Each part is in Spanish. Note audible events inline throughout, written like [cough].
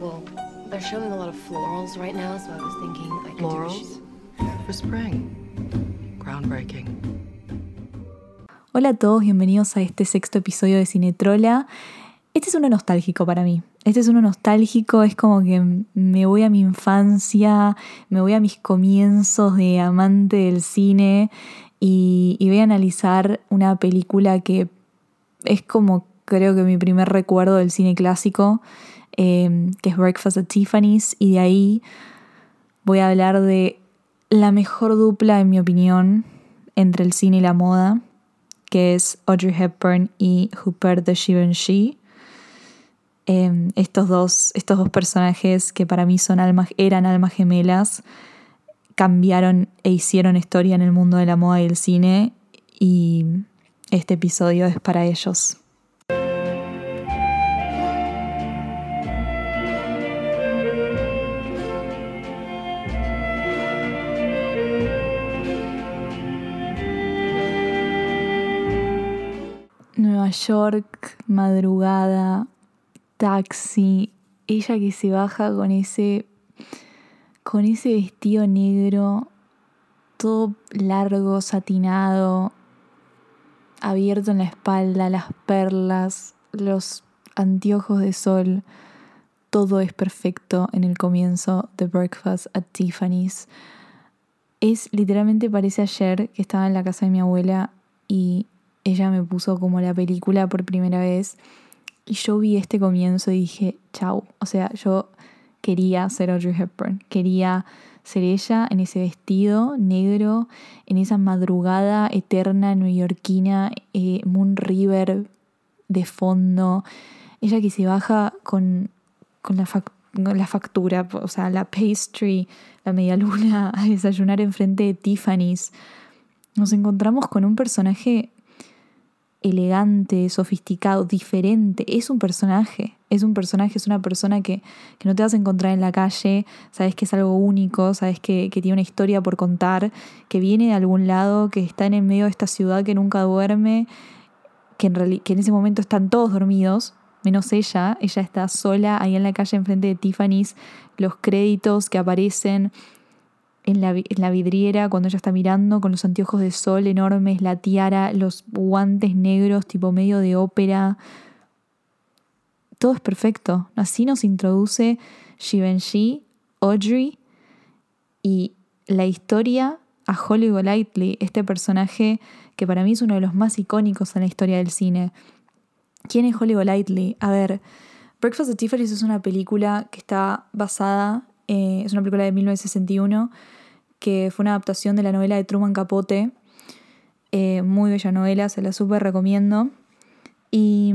Well, they're showing a lot of florals right now, so I was thinking I could do Florals? For spring. Groundbreaking. Hola a todos, bienvenidos a este sexto episodio de Cinetrola. Este es uno nostálgico para mí. Este es uno nostálgico, es como que me voy a mi infancia, me voy a mis comienzos de amante del cine y, y voy a analizar una película que es como creo que mi primer recuerdo del cine clásico, eh, que es Breakfast at Tiffany's, y de ahí voy a hablar de la mejor dupla, en mi opinión, entre el cine y la moda, que es Audrey Hepburn y Rupert de Givenchy. Eh, estos, dos, estos dos personajes que para mí son almas, eran almas gemelas, cambiaron e hicieron historia en el mundo de la moda y el cine, y este episodio es para ellos. York, madrugada, taxi, ella que se baja con ese con ese vestido negro todo largo, satinado, abierto en la espalda, las perlas, los anteojos de sol, todo es perfecto en el comienzo de Breakfast at Tiffany's. Es literalmente parece ayer que estaba en la casa de mi abuela y ella me puso como la película por primera vez y yo vi este comienzo y dije, chau, o sea, yo quería ser Audrey Hepburn, quería ser ella en ese vestido negro, en esa madrugada eterna neoyorquina, eh, Moon River de fondo, ella que se baja con, con la, con la factura, o sea, la pastry, la media luna, [laughs] a desayunar enfrente de Tiffany's. Nos encontramos con un personaje elegante, sofisticado, diferente. Es un personaje, es un personaje, es una persona que, que no te vas a encontrar en la calle, sabes que es algo único, sabes que, que tiene una historia por contar, que viene de algún lado, que está en el medio de esta ciudad que nunca duerme, que en, que en ese momento están todos dormidos, menos ella, ella está sola ahí en la calle enfrente de Tiffany's, los créditos que aparecen en la, vidriera cuando ella está mirando con los anteojos de sol enormes, la tiara, los guantes negros tipo medio de ópera. Todo es perfecto. Así nos introduce Givenchy, Audrey y la historia a Holly Golightly, este personaje que para mí es uno de los más icónicos en la historia del cine. ¿Quién es Holly Golightly? A ver, Breakfast at Tiffany's es una película que está basada, eh, es una película de 1961 que fue una adaptación de la novela de Truman Capote. Eh, muy bella novela, se la súper recomiendo. Y,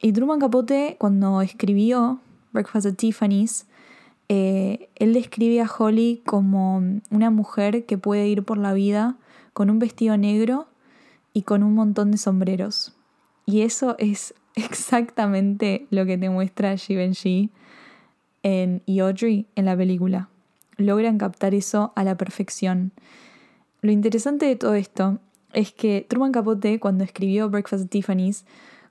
y Truman Capote, cuando escribió Breakfast at Tiffany's, eh, él describe a Holly como una mujer que puede ir por la vida con un vestido negro y con un montón de sombreros. Y eso es [laughs] exactamente lo que te muestra Givenchy en, y Audrey en la película. Logran captar eso a la perfección. Lo interesante de todo esto es que Truman Capote, cuando escribió Breakfast at Tiffany's,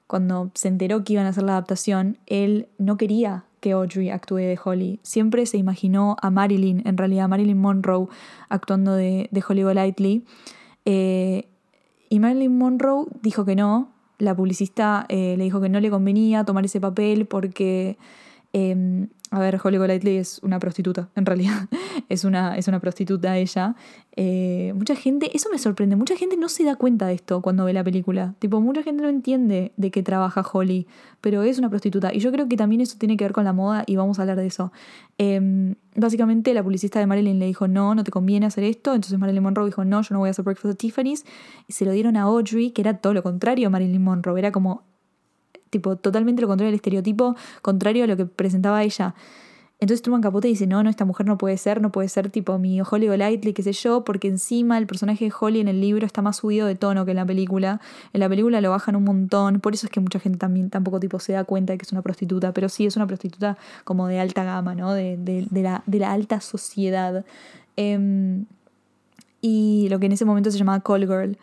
cuando se enteró que iban a hacer la adaptación, él no quería que Audrey actúe de Holly. Siempre se imaginó a Marilyn, en realidad a Marilyn Monroe, actuando de, de Holly Golightly. Eh, y Marilyn Monroe dijo que no. La publicista eh, le dijo que no le convenía tomar ese papel porque, eh, a ver, Holly Golightly es una prostituta, en realidad. [laughs] es, una, es una prostituta ella. Eh, mucha gente, eso me sorprende, mucha gente no se da cuenta de esto cuando ve la película. Tipo, mucha gente no entiende de qué trabaja Holly, pero es una prostituta. Y yo creo que también eso tiene que ver con la moda y vamos a hablar de eso. Eh, básicamente, la publicista de Marilyn le dijo, no, no te conviene hacer esto. Entonces Marilyn Monroe dijo, no, yo no voy a hacer Breakfast at Tiffany's. Y se lo dieron a Audrey, que era todo lo contrario a Marilyn Monroe. Era como, tipo, totalmente lo contrario del estereotipo, contrario a lo que presentaba ella. Entonces Truman Capote dice, no, no, esta mujer no puede ser, no puede ser tipo mi Holly Golightly, qué sé yo, porque encima el personaje de Holly en el libro está más subido de tono que en la película. En la película lo bajan un montón, por eso es que mucha gente también tampoco tipo se da cuenta de que es una prostituta, pero sí es una prostituta como de alta gama, ¿no? De, de, la, de la alta sociedad. Em, y lo que en ese momento se llamaba Call Girl.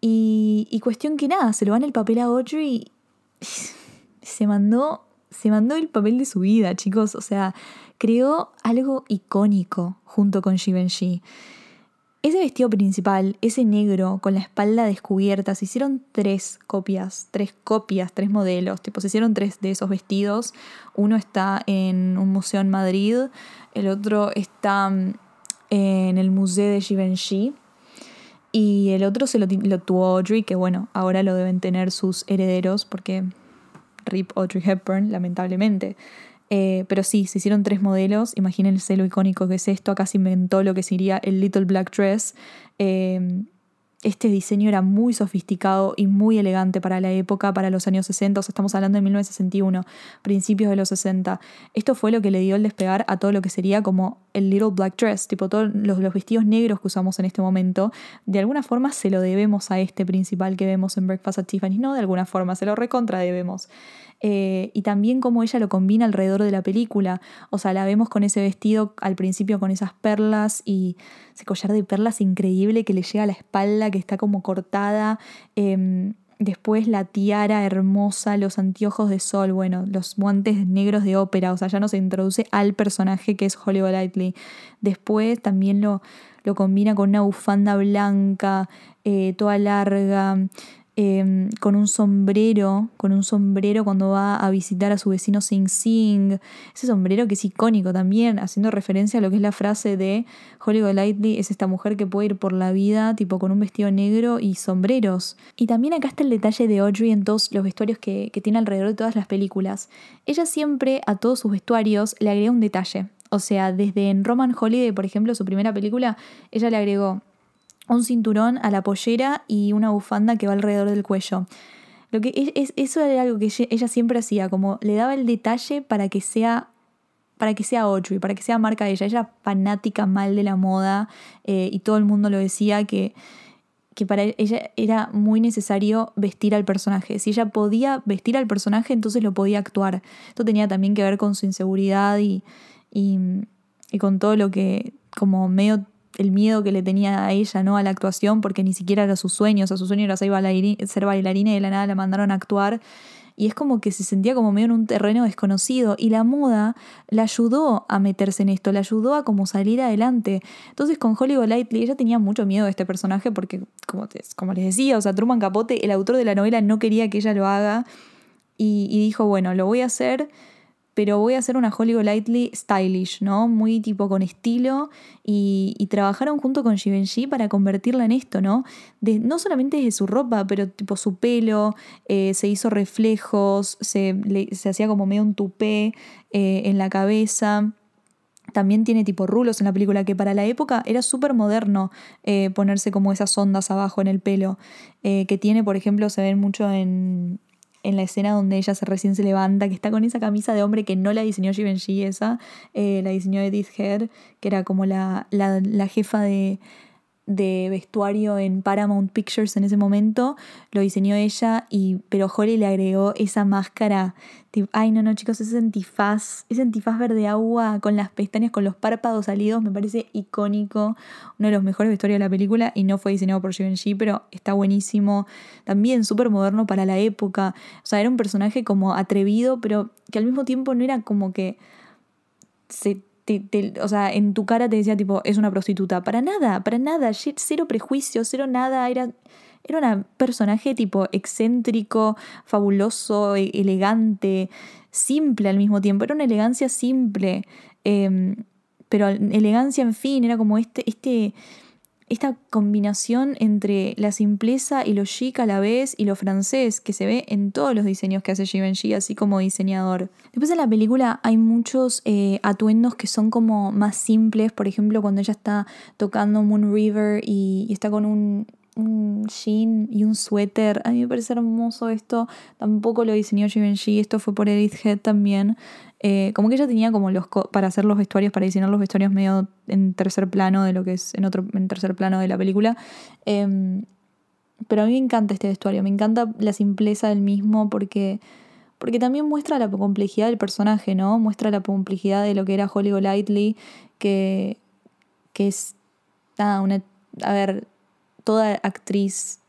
Y, y cuestión que nada, se lo van el papel a Audrey se mandó se mandó el papel de su vida, chicos. O sea, creó algo icónico junto con Givenchy. Ese vestido principal, ese negro con la espalda descubierta, se hicieron tres copias, tres copias, tres modelos, tipo, se hicieron tres de esos vestidos. Uno está en un museo en Madrid, el otro está mm, en el Museo de Givenchy y el otro se lo, tuvo Audrey, que bueno, ahora lo deben tener sus herederos porque Rip Audrey Hepburn, lamentablemente. Eh, pero sí, se hicieron tres modelos. Imagínense lo icónico que es esto. Acá se inventó lo que sería el Little Black Dress. Eh, este diseño era muy sofisticado y muy elegante para la época, para los años 60, o sea, estamos hablando de 1961, principios de los 60. Esto fue lo que le dio el despegar a todo lo que sería como el Little Black Dress, tipo todos los, los vestidos negros que usamos en este momento. De alguna forma se lo debemos a este principal que vemos en Breakfast at Tiffany's, no de alguna forma, se lo recontra debemos. Eh, y también cómo ella lo combina alrededor de la película. O sea, la vemos con ese vestido al principio con esas perlas y ese collar de perlas increíble que le llega a la espalda, que está como cortada. Em, después la tiara hermosa, los anteojos de sol, bueno, los guantes negros de ópera, o sea, ya no se introduce al personaje que es Holly Golightly. Después también lo, lo combina con una bufanda blanca, eh, toda larga, Em, con un sombrero, con un sombrero cuando va a visitar a su vecino Sing Sing. Ese sombrero que es icónico también, haciendo referencia a lo que es la frase de Holly Golightly, es esta mujer que puede ir por la vida tipo con un vestido negro y sombreros. Y también acá está el detalle de Audrey en todos los vestuarios que, que tiene alrededor de todas las películas. Ella siempre a todos sus vestuarios le agrega un detalle. O sea, desde en Roman Holiday, por ejemplo, su primera película, ella le agregó un cinturón a la pollera y una bufanda que va alrededor del cuello. Lo que es, eso era algo que ella siempre hacía, como le daba el detalle para que sea para que sea Audrey, para que sea marca de ella. Ella era fanática mal de la moda eh, y todo el mundo lo decía que, que para ella era muy necesario vestir al personaje. Si ella podía vestir al personaje, entonces lo podía actuar. Esto tenía también que ver con su inseguridad y, y, y con todo lo que como medio el miedo que le tenía a ella, ¿no? A la actuación, porque ni siquiera era su sueño, o sea, su sueño era ser bailarina, y de la nada la mandaron a actuar. Y es como que se sentía como medio en un terreno desconocido. Y la moda la ayudó a meterse en esto, la ayudó a como salir adelante. Entonces con Hollywood Lightly ella tenía mucho miedo de este personaje porque, como, como les decía, o sea, Truman Capote, el autor de la novela, no quería que ella lo haga. y dijo, bueno, lo voy a hacer pero voy a hacer una Holly Golightly stylish, ¿no? Muy tipo con estilo y, trabajaron junto con Givenchy para convertirla en esto, ¿no? No solamente desde su ropa, pero tipo su pelo, eh, se hizo reflejos, se, se, hacía como medio un tupé eh, en la cabeza. También tiene tipo rulos en la película, que para la época era súper moderno eh, ponerse como esas ondas abajo en el pelo. que tiene, por ejemplo, se ven mucho en, en la escena donde ella se recién se levanta, que está con esa camisa de hombre que no la diseñó Givenchy esa, eh, la diseñó Edith Head, que era como la, la, jefa de, de vestuario en Paramount Pictures en ese momento, lo diseñó ella, y, pero Holly le agregó esa máscara. Tipo, ay, no, no, chicos, ese antifaz, ese antifaz verde agua con las pestañas, con los párpados salidos, me parece icónico, uno de los mejores vestuarios de la película, y no fue diseñado por Givenchy, pero está buenísimo. También súper moderno para la época. O sea, era un personaje como atrevido, pero que al mismo tiempo no era como que se o sea, en tu cara te decía tipo, es una prostituta. Para nada, para nada, cero prejuicio, cero nada, era, era un personaje tipo excéntrico, fabuloso, e-, elegante, simple al mismo tiempo, era una elegancia simple, em, pero elegancia en fin, era como este, este esta combinación entre la simpleza y lo chic a la vez y lo francés que se ve en todos los diseños que hace Givenchy, así como diseñador. Después en la película hay muchos eh, atuendos que son como más simples, por ejemplo cuando ella está tocando Moon River y, está con un, un jean y un suéter. A mí me parece hermoso esto. Tampoco lo diseñó Givenchy, esto fue por Edith Head también. Eh, como que ella tenía como los para hacer los vestuarios, para diseñar los vestuarios medio en tercer plano de lo que es en otro en tercer plano de la película. Em, pero a mí me encanta este vestuario, me encanta la simpleza del mismo porque porque también muestra la complejidad del personaje, ¿no? Muestra la complejidad de lo que era Holly Golightly, que, que es nada, una a ver, toda actriz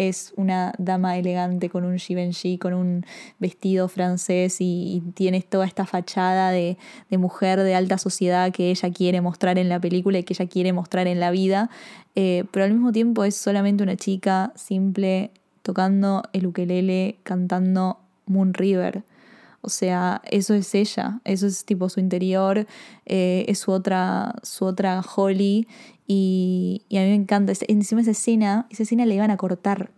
es una dama elegante con un Givenchy, con un vestido francés y, y tiene toda esta fachada de, de, mujer de alta sociedad que ella quiere mostrar en la película y que ella quiere mostrar en la vida, eh, pero al mismo tiempo es solamente una chica simple tocando el ukelele, cantando Moon River. O sea, eso es ella, eso es tipo su interior, eh, es su otra, su otra Holly. Y, y, a mí me encanta. Encima esa escena, esa escena la iban a cortar.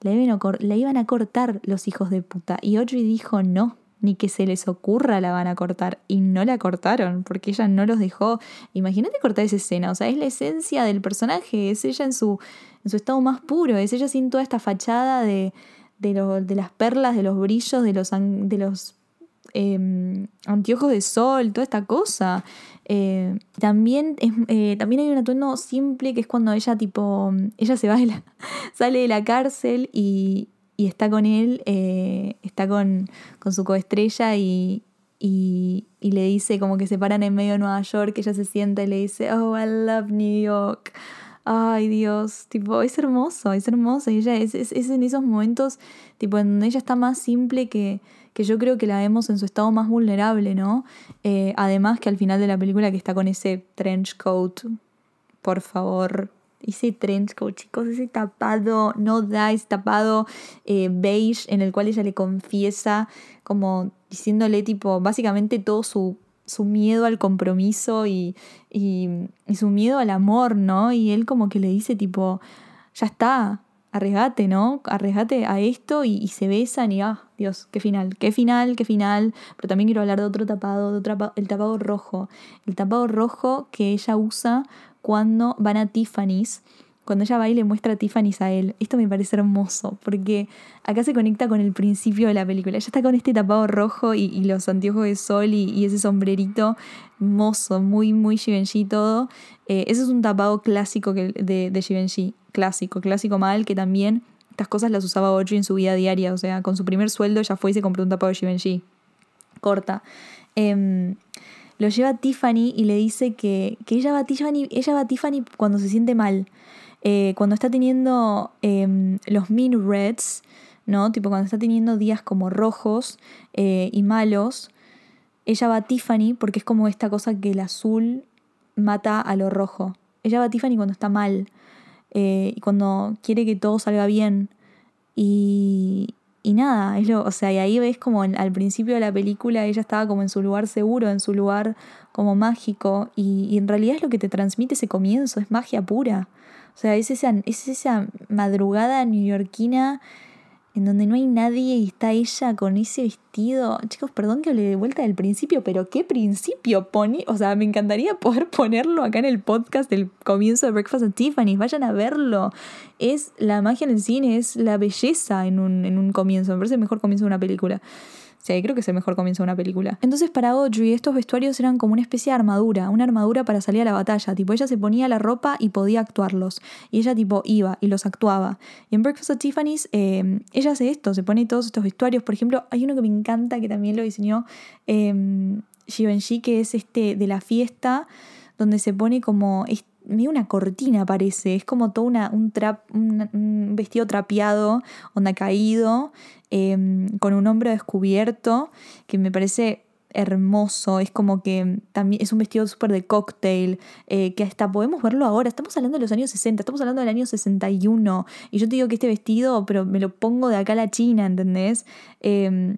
La iban a, la iban a cortar los hijos de puta. Y Audrey dijo no, ni que se les ocurra la van a cortar. Y no la cortaron, porque ella no los dejó. Imagínate cortar esa escena, o sea, es la esencia del personaje, es ella en su, en su estado más puro, es ella sin toda esta fachada de, de, lo, de las perlas, de los brillos, de los, de los eh, anteojos de sol, toda esta cosa. Eh, también, es, eh, también hay un atuendo simple que es cuando ella tipo, ella se va de la, [laughs] sale de la cárcel y, y está con él, eh, está con, con su coestrella y, y, y, le dice como que se paran en medio de Nueva York, ella se sienta y le dice, oh, I love New York. Ay Dios, tipo, es hermoso, es hermoso. Y ella es, es, es en esos momentos, tipo, en donde ella está más simple que, que yo creo que la vemos en su estado más vulnerable, ¿no? Eh, además que al final de la película que está con ese trench coat, por favor, ese trench coat, chicos, ese tapado, no da, ese tapado eh, beige en el cual ella le confiesa, como diciéndole tipo, básicamente todo su, su miedo al compromiso y, y, y su miedo al amor, ¿no? Y él como que le dice tipo, ya está, arriesgate, ¿no? Arriesgate a esto y, y, se besan y, ah, Dios, qué final, qué final, qué final. Pero también quiero hablar de otro tapado, de otro, el tapado rojo. El tapado rojo que ella usa cuando van a Tiffany's. Cuando ella va y le muestra a Tiffany's a él. Esto me parece hermoso, porque acá se conecta con el principio de la película. Ella está con este tapado rojo y, los anteojos de sol y, ese sombrerito hermoso, muy, muy Givenchy todo. Eh, ese es un tapado clásico que, de, de Givenchy clásico, clásico mal, que también estas cosas las usaba Audrey en su vida diaria. O sea, con su primer sueldo ya fue y se compró un tapado de Givenchy. Corta. Eh, lo lleva a Tiffany y le dice que, que ella, va a Tiffany, ella va a Tiffany cuando se siente mal. Eh, cuando está teniendo eh, los mean reds, ¿no? Tipo cuando está teniendo días como rojos eh, y malos, ella va a Tiffany porque es como esta cosa que el azul mata a lo rojo. Ella va a Tiffany cuando está mal eh, y cuando quiere que todo salga bien. Y, y nada, es lo, o sea, y ahí ves como al principio de la película ella estaba como en su lugar seguro, en su lugar como mágico, y en realidad es lo que te transmite ese comienzo, es magia pura. O sea, es esa, es esa madrugada neoyorquina en donde no hay nadie y está ella con ese vestido. Chicos, perdón que hable de vuelta del principio, pero ¿qué principio pone? O sea, me encantaría poder ponerlo acá en el podcast del comienzo de Breakfast at Tiffany's. Vayan a verlo. Es la magia en el cine, es la belleza en un, en un comienzo. Me parece el mejor comienzo de una película. Sí, creo que es el mejor comienzo de una película. Entonces para Audrey estos vestuarios eran como una especie de armadura, una armadura para salir a la batalla. Tipo, ella se ponía la ropa y podía actuarlos. Y ella tipo iba y los actuaba. Y en Breakfast at Tiffany's eh, ella hace esto, se pone todos estos vestuarios. Por ejemplo, hay uno que me encanta que también lo diseñó eh, Givenchy, que es este de la fiesta, donde se pone como... medio una cortina parece, es como todo una, un, trap, un, vestido trapeado, onda caído, eh, con un hombro descubierto, que me parece hermoso, es como que también es un vestido súper de cocktail, eh, que hasta podemos verlo ahora, estamos hablando de los años 60, estamos hablando del año 61, y yo te digo que este vestido, pero me lo pongo de acá a la China, ¿entendés? Eh,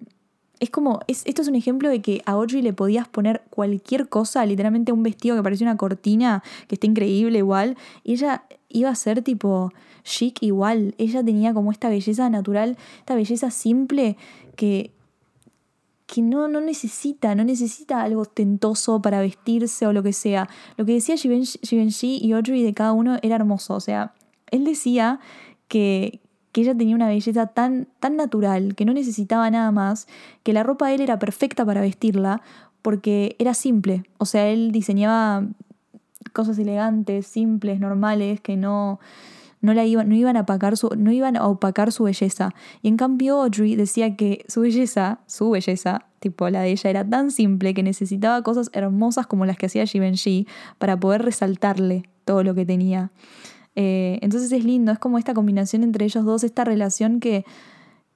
es como, es, esto es un ejemplo de que a Audrey le podías poner cualquier cosa, literalmente un vestido que parecía una cortina, que está increíble igual, y ella iba a ser tipo chic igual, ella tenía como esta belleza natural, esta belleza simple que, que no, no necesita, no necesita algo ostentoso para vestirse o lo que sea. Lo que decía Givenchy y Audrey de cada uno era hermoso, o sea, él decía que, que ella tenía una belleza tan, tan natural, que no necesitaba nada más, que la ropa de él era perfecta para vestirla, porque era simple. O sea, él diseñaba cosas elegantes, simples, normales, que no, no, la iban, no, iban a opacar su, no iban a opacar su belleza. Y en cambio Audrey decía que su belleza, su belleza, tipo la de ella, era tan simple que necesitaba cosas hermosas como las que hacía Givenchy para poder resaltarle todo lo que tenía. Eh, entonces es lindo, es como esta combinación entre ellos dos, esta relación que,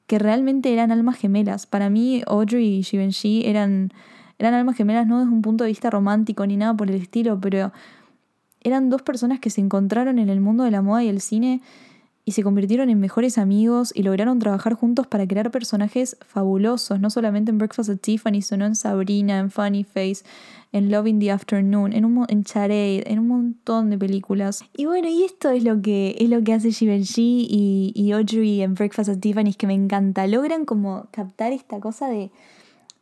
que realmente eran almas gemelas. Para mí, Audrey y Givenchy eran, eran almas gemelas no desde un punto de vista romántico ni nada por el estilo, pero eran dos personas que se encontraron en el mundo de la moda y el cine y se convirtieron en mejores amigos y lograron trabajar juntos para crear personajes fabulosos, no solamente en Breakfast at Tiffany, sino en Sabrina, en Funny Face, en Love in the Afternoon, en, un, en Charade, en un montón de películas. Y bueno, y esto es lo que, es lo que hace Givenchy y, y Audrey en Breakfast at Tiffany, que me encanta. Logran como captar esta cosa de,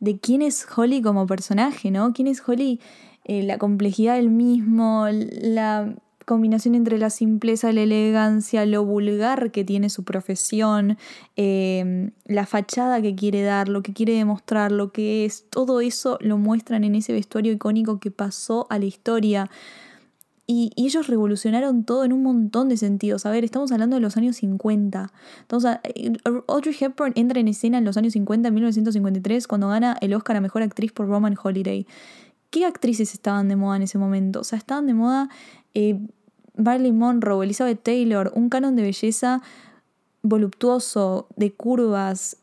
de quién es Holly como personaje, ¿no? ¿Quién es Holly? Eh, la complejidad del mismo, la combinación entre la simpleza, la elegancia, lo vulgar que tiene su profesión, em, la fachada que quiere dar, lo que quiere demostrar, lo que es, todo eso lo muestran en ese vestuario icónico que pasó a la historia. Y, ellos revolucionaron todo en un montón de sentidos. A ver, estamos hablando de los años 50. Entonces, eh, Audrey Hepburn entra en escena en los años 50, en 1953, cuando gana el Oscar a Mejor Actriz por Roman Holiday. ¿Qué actrices estaban de moda en ese momento? O sea, estaban de moda eh, Marilyn Monroe, Elizabeth Taylor, un canon de belleza voluptuoso, de curvas,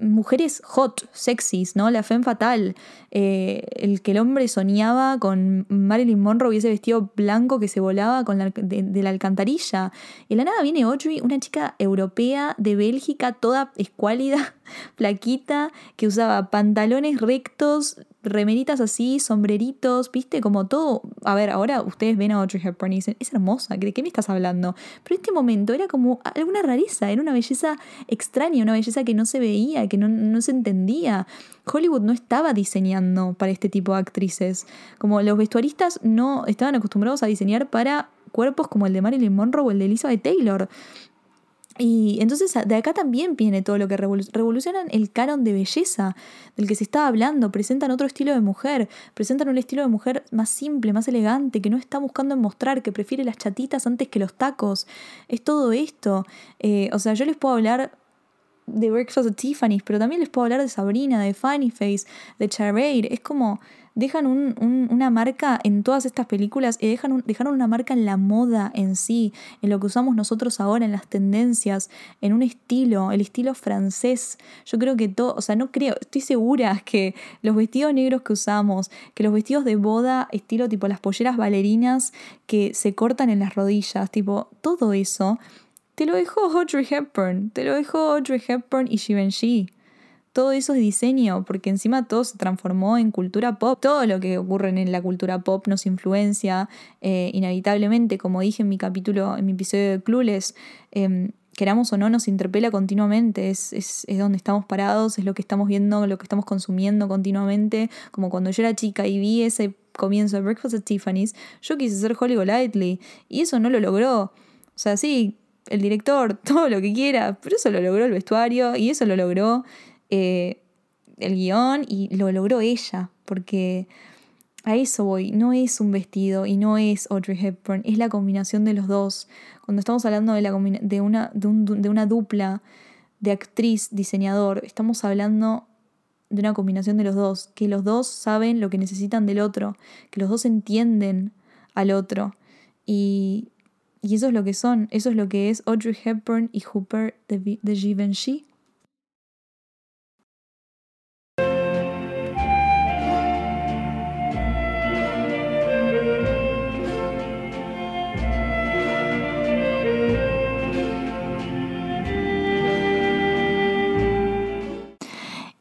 mujeres hot, sexys, ¿no? La femme fatal, eh, el que el hombre soñaba con Marilyn Monroe y ese vestido blanco que se volaba con la, de, la alcantarilla. Y la nada viene Audrey, una chica europea de Bélgica, toda escuálida, [laughs] flaquita, que usaba pantalones rectos, remeritas así, sombreritos, viste, como todo. A ver, ahora ustedes ven a Audrey Hepburn y dicen, es hermosa, ¿de qué me estás hablando? Pero en este momento era como alguna rareza, era una belleza extraña, una belleza que no se veía, que no, no se entendía. Hollywood no estaba diseñando para este tipo de actrices. Como los vestuaristas no estaban acostumbrados a diseñar para cuerpos como el de Marilyn Monroe o el de Elizabeth Taylor. Y entonces de acá también viene todo lo que revolucionan el canon de belleza del que se está hablando, presentan otro estilo de mujer, presentan un estilo de mujer más simple, más elegante, que no está buscando mostrar, que prefiere las chatitas antes que los tacos. Es todo esto. Eh, o sea, yo les puedo hablar de Breakfast at Tiffany's, pero también les puedo hablar de Sabrina, de Funny Face, de Charade. Es como dejan una marca en todas estas películas y dejan dejaron una marca en la moda en sí, en lo que usamos nosotros ahora, en las tendencias, en un estilo, el estilo francés. Yo creo que todo, o sea, no creo, estoy segura que los vestidos negros que usamos, que los vestidos de boda, estilo tipo las polleras bailarinas que se cortan en las rodillas, tipo, todo eso, te lo dejó Audrey Hepburn, te lo dejó Audrey Hepburn y Givenchy todo eso es diseño, porque encima todo se transformó en cultura pop. Todo lo que ocurre en la cultura pop nos influencia eh, inevitablemente, como dije en mi capítulo, en mi episodio de Clueless, em, queramos o no, nos interpela continuamente, es, es, es, donde estamos parados, es lo que estamos viendo, lo que estamos consumiendo continuamente, como cuando yo era chica y vi ese comienzo de Breakfast at Tiffany's, yo quise ser Holly Golightly y eso no lo logró. O sea, sí, el director, [laughs] todo lo que quiera, pero eso lo logró el vestuario y eso lo logró eh, el guion y lo logró ella, porque a eso voy, no es un vestido y no es Audrey Hepburn, es la combinación de los dos. Cuando estamos hablando de, la de, una, de, de una dupla de actriz, diseñador, estamos hablando de una combinación de los dos, que los dos saben lo que necesitan del otro, que los dos entienden al otro. Y, y eso es lo que son, eso es lo que es Audrey Hepburn y Hooper de, de Givenchy.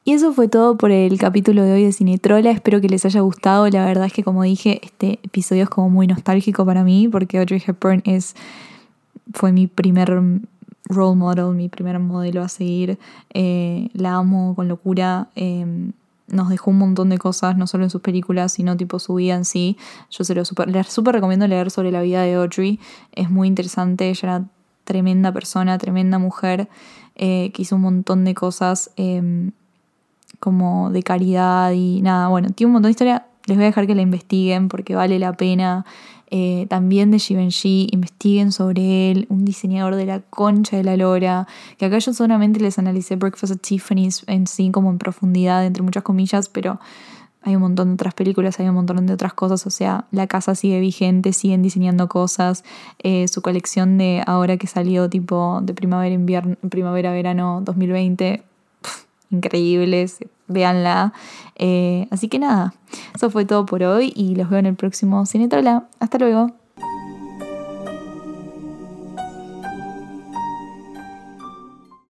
Y eso fue todo por el capítulo de hoy de Cinetrola. Espero que les haya gustado. La verdad es que, como dije, este episodio es como muy nostálgico para mí porque Audrey Hepburn es, fue mi primer role model, mi primer modelo a seguir. Eh, la amo con locura. Em, nos dejó un montón de cosas, no solo en sus películas, sino tipo su vida en sí. Yo se lo super, les súper recomiendo leer sobre la vida de Audrey. Es muy interesante. Ella era tremenda persona, tremenda mujer, eh, que hizo un montón de cosas. Como de caridad y nada, bueno, tiene un montón de historia, les voy a dejar que la investiguen porque vale la pena. Eh, también de Givenchy, investiguen sobre él, un diseñador de la concha de la lora, que acá yo solamente les analicé Breakfast at Tiffany's en sí como en profundidad, entre muchas comillas, pero hay un montón de otras películas, hay un montón de otras cosas, o sea, la casa sigue vigente, siguen diseñando cosas, eh, su colección de ahora que salió tipo de primavera, invierno, primavera, verano 2020, increíbles, véanla. Eh, así que nada, eso fue todo por hoy y los veo en el próximo Cinetrola. Hasta luego.